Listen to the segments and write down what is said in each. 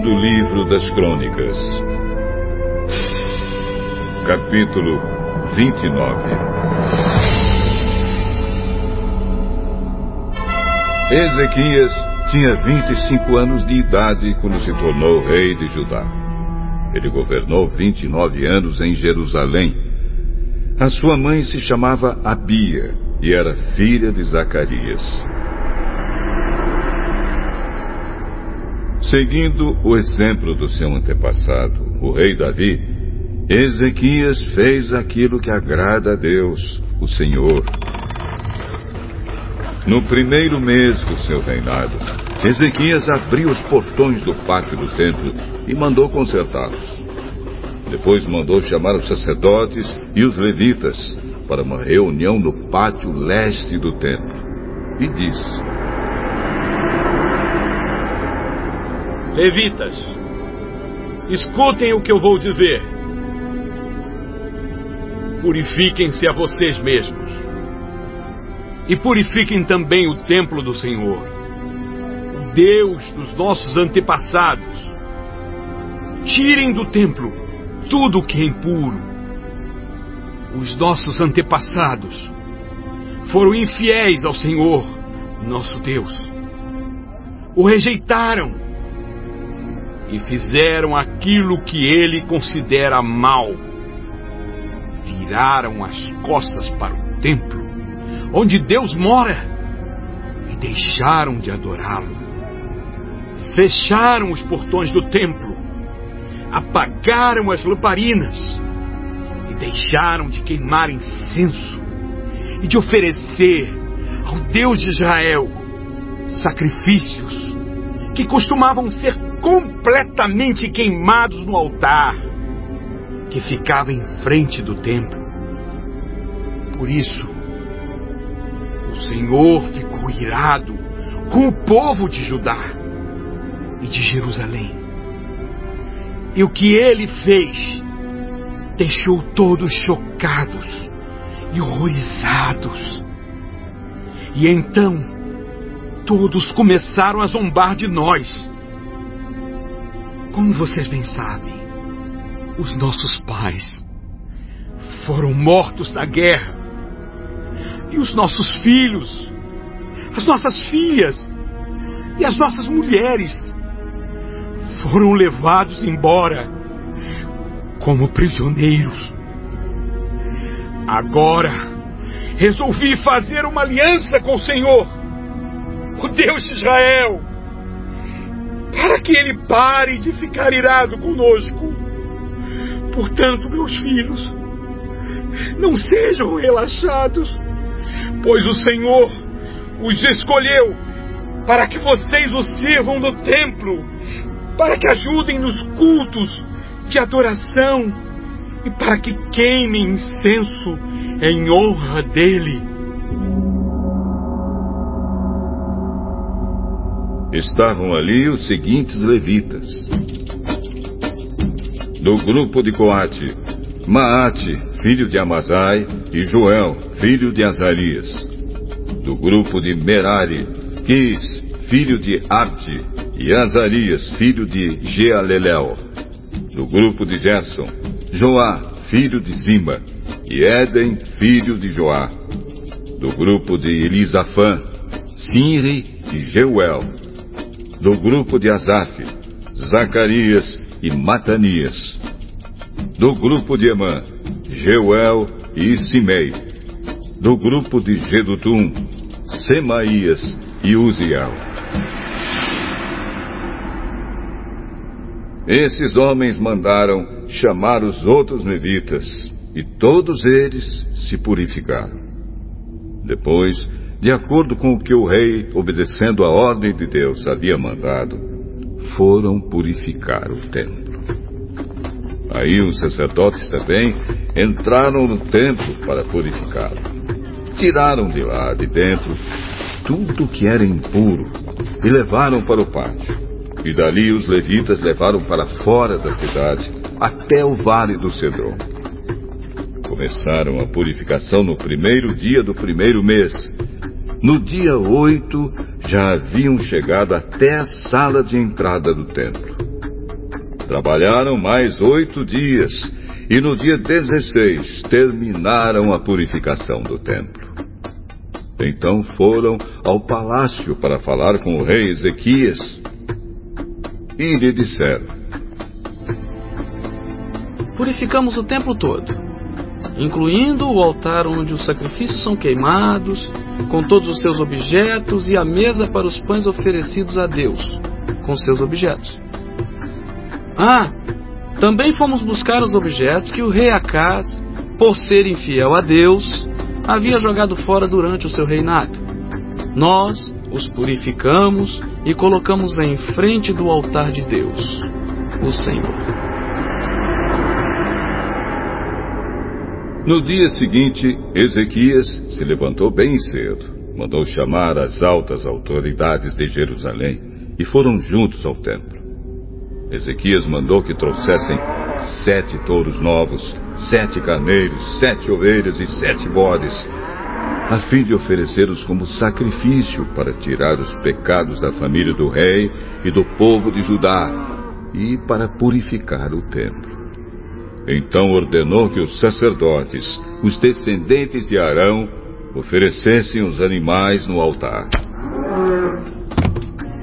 segundo livro das Crônicas, capítulo 29. Ezequias tinha 25 anos de idade quando se tornou rei de Judá. Ele governou 29 anos em Jerusalém. A sua mãe se chamava Abia e era filha de Zacarias. Seguindo o exemplo do seu antepassado, o rei Davi, Ezequias fez aquilo que agrada a Deus, o Senhor. No primeiro mês do seu reinado, Ezequias abriu os portões do pátio do templo e mandou consertá-los. Depois mandou chamar os sacerdotes e os levitas para uma reunião no pátio leste do templo e disse: Levitas, escutem o que eu vou dizer. Purifiquem-se a vocês mesmos. E purifiquem também o templo do Senhor, o Deus dos nossos antepassados. Tirem do templo tudo o que é impuro. Os nossos antepassados foram infiéis ao Senhor, nosso Deus. O rejeitaram e fizeram aquilo que ele considera mal. Viraram as costas para o templo, onde Deus mora, e deixaram de adorá-lo. Fecharam os portões do templo, apagaram as lamparinas e deixaram de queimar incenso e de oferecer ao Deus de Israel sacrifícios que costumavam ser completamente queimados no altar que ficava em frente do templo. Por isso, o Senhor ficou irado com o povo de Judá e de Jerusalém. E o que ele fez deixou todos chocados e horrorizados. E então, todos começaram a zombar de nós como vocês bem sabem, os nossos pais foram mortos na guerra. E os nossos filhos, as nossas filhas e as nossas mulheres foram levados embora como prisioneiros. Agora resolvi fazer uma aliança com o Senhor, o Deus de Israel para que ele pare de ficar irado conosco. Portanto, meus filhos, não sejam relaxados, pois o Senhor os escolheu para que vocês o sirvam no templo, para que ajudem nos cultos de adoração e para que queimem incenso em honra dele. Estavam ali os seguintes levitas. Do grupo de Coate, Maate, filho de Amazai, e Joel, filho de Azarias. Do grupo de Merari, Quis, filho de Abdi, e Azarias, filho de Jealelel. Do grupo de Gerson, Joá, filho de Zima, e Éden, filho de Joá. Do grupo de Elisafã, Sinri e Jeuel, do grupo de Asaf, Zacarias e Matanias. Do grupo de Emã, Jeuel e Simei. Do grupo de Gedutum, Semaías e Uziel. Esses homens mandaram chamar os outros levitas, e todos eles se purificaram. Depois, de acordo com o que o rei, obedecendo a ordem de Deus, havia mandado, foram purificar o templo. Aí os sacerdotes também entraram no templo para purificá-lo. Tiraram de lá, de dentro, tudo que era impuro e levaram para o pátio. E dali os levitas levaram para fora da cidade, até o vale do Cedron. Começaram a purificação no primeiro dia do primeiro mês, no dia oito, já haviam chegado até a sala de entrada do templo. Trabalharam mais oito dias e no dia 16 terminaram a purificação do templo. Então foram ao palácio para falar com o rei Ezequias e lhe disseram: Purificamos o templo todo, incluindo o altar onde os sacrifícios são queimados, com todos os seus objetos e a mesa para os pães oferecidos a Deus, com seus objetos. Ah, também fomos buscar os objetos que o rei Acaz, por ser infiel a Deus, havia jogado fora durante o seu reinado. Nós os purificamos e colocamos em frente do altar de Deus, o Senhor. No dia seguinte, Ezequias se levantou bem cedo, mandou chamar as altas autoridades de Jerusalém e foram juntos ao templo. Ezequias mandou que trouxessem sete touros novos, sete carneiros, sete ovelhas e sete bodes, a fim de oferecê-los como sacrifício para tirar os pecados da família do rei e do povo de Judá e para purificar o templo. Então ordenou que os sacerdotes, os descendentes de Arão, oferecessem os animais no altar.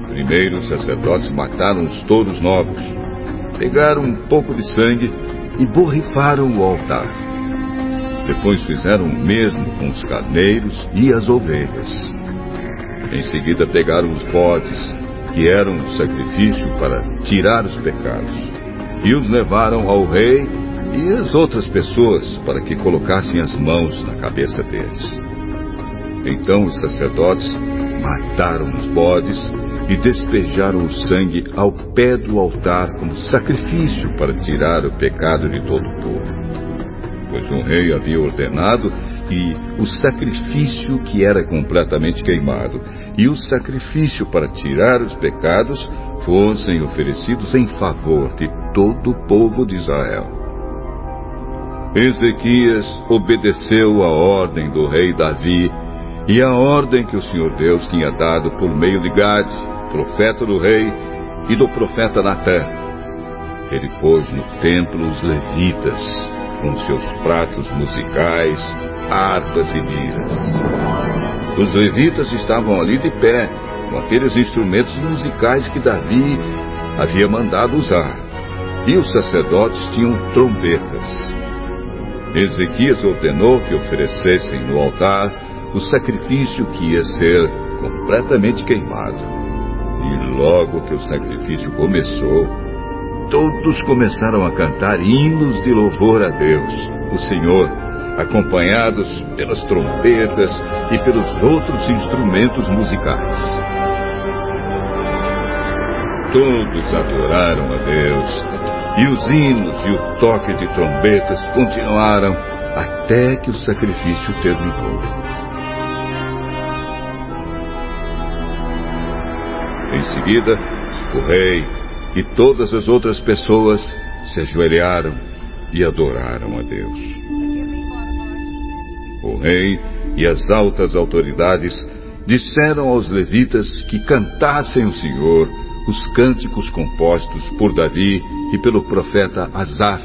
Primeiro os sacerdotes mataram os touros novos, pegaram um pouco de sangue e borrifaram o altar. Depois fizeram o mesmo com os carneiros e as ovelhas. Em seguida pegaram os bodes, que eram um sacrifício para tirar os pecados, e os levaram ao rei e as outras pessoas para que colocassem as mãos na cabeça deles. Então os sacerdotes mataram os bodes e despejaram o sangue ao pé do altar como sacrifício para tirar o pecado de todo o povo. Pois o rei havia ordenado que o sacrifício que era completamente queimado e o sacrifício para tirar os pecados fossem oferecidos em favor de todo o povo de Israel. Ezequias obedeceu a ordem do rei Davi e a ordem que o Senhor Deus tinha dado por meio de Gade, profeta do rei, e do profeta Natã. Ele pôs no templo os levitas, com seus pratos musicais, harpas e liras. Os levitas estavam ali de pé, com aqueles instrumentos musicais que Davi havia mandado usar. E os sacerdotes tinham trombetas. Ezequias ordenou que oferecessem no altar o sacrifício que ia ser completamente queimado. E logo que o sacrifício começou, todos começaram a cantar hinos de louvor a Deus, o Senhor, acompanhados pelas trombetas e pelos outros instrumentos musicais. Todos adoraram a Deus e os hinos e o toque de trombetas continuaram até que o sacrifício terminou. Em seguida, o rei e todas as outras pessoas se ajoelharam e adoraram a Deus. O rei e as altas autoridades disseram aos levitas que cantassem o Senhor os cânticos compostos por Davi e pelo profeta Asaf.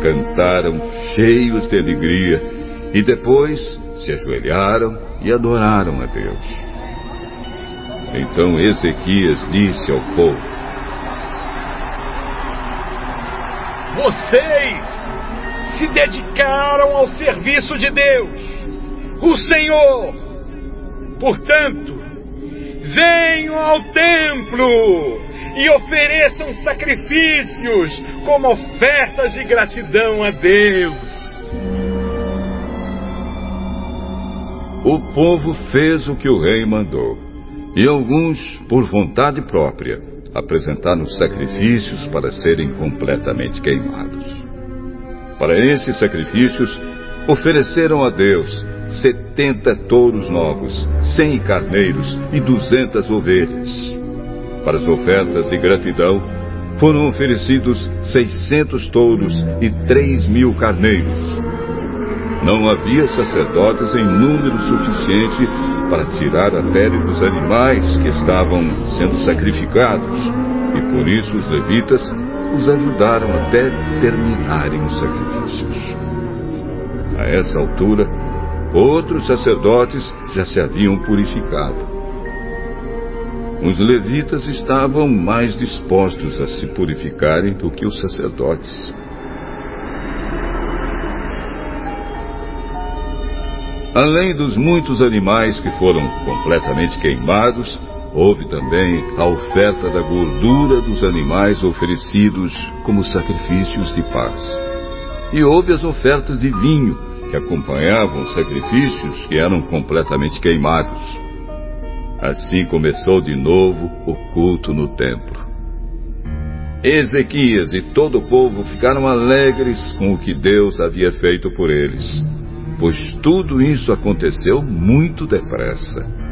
Cantaram cheios de alegria e depois se ajoelharam e adoraram a Deus. Então Ezequias disse ao povo: Vocês se dedicaram ao serviço de Deus, o Senhor. Portanto, venham ao templo e ofereçam sacrifícios como ofertas de gratidão a Deus. O povo fez o que o rei mandou, e alguns, por vontade própria, apresentaram sacrifícios para serem completamente queimados. Para esses sacrifícios, ofereceram a Deus setenta touros novos, cem carneiros e duzentas ovelhas. Para as ofertas de gratidão, foram oferecidos seiscentos touros e três mil carneiros. Não havia sacerdotes em número suficiente para tirar a pele dos animais que estavam sendo sacrificados, e por isso os levitas os ajudaram até terminarem os sacrifícios. A essa altura, outros sacerdotes já se haviam purificado. Os levitas estavam mais dispostos a se purificarem do que os sacerdotes. Além dos muitos animais que foram completamente queimados, houve também a oferta da gordura dos animais oferecidos como sacrifícios de paz. E houve as ofertas de vinho, que acompanhavam os sacrifícios que eram completamente queimados. Assim começou de novo o culto no templo. Ezequias e todo o povo ficaram alegres com o que Deus havia feito por eles pois tudo isso aconteceu muito depressa.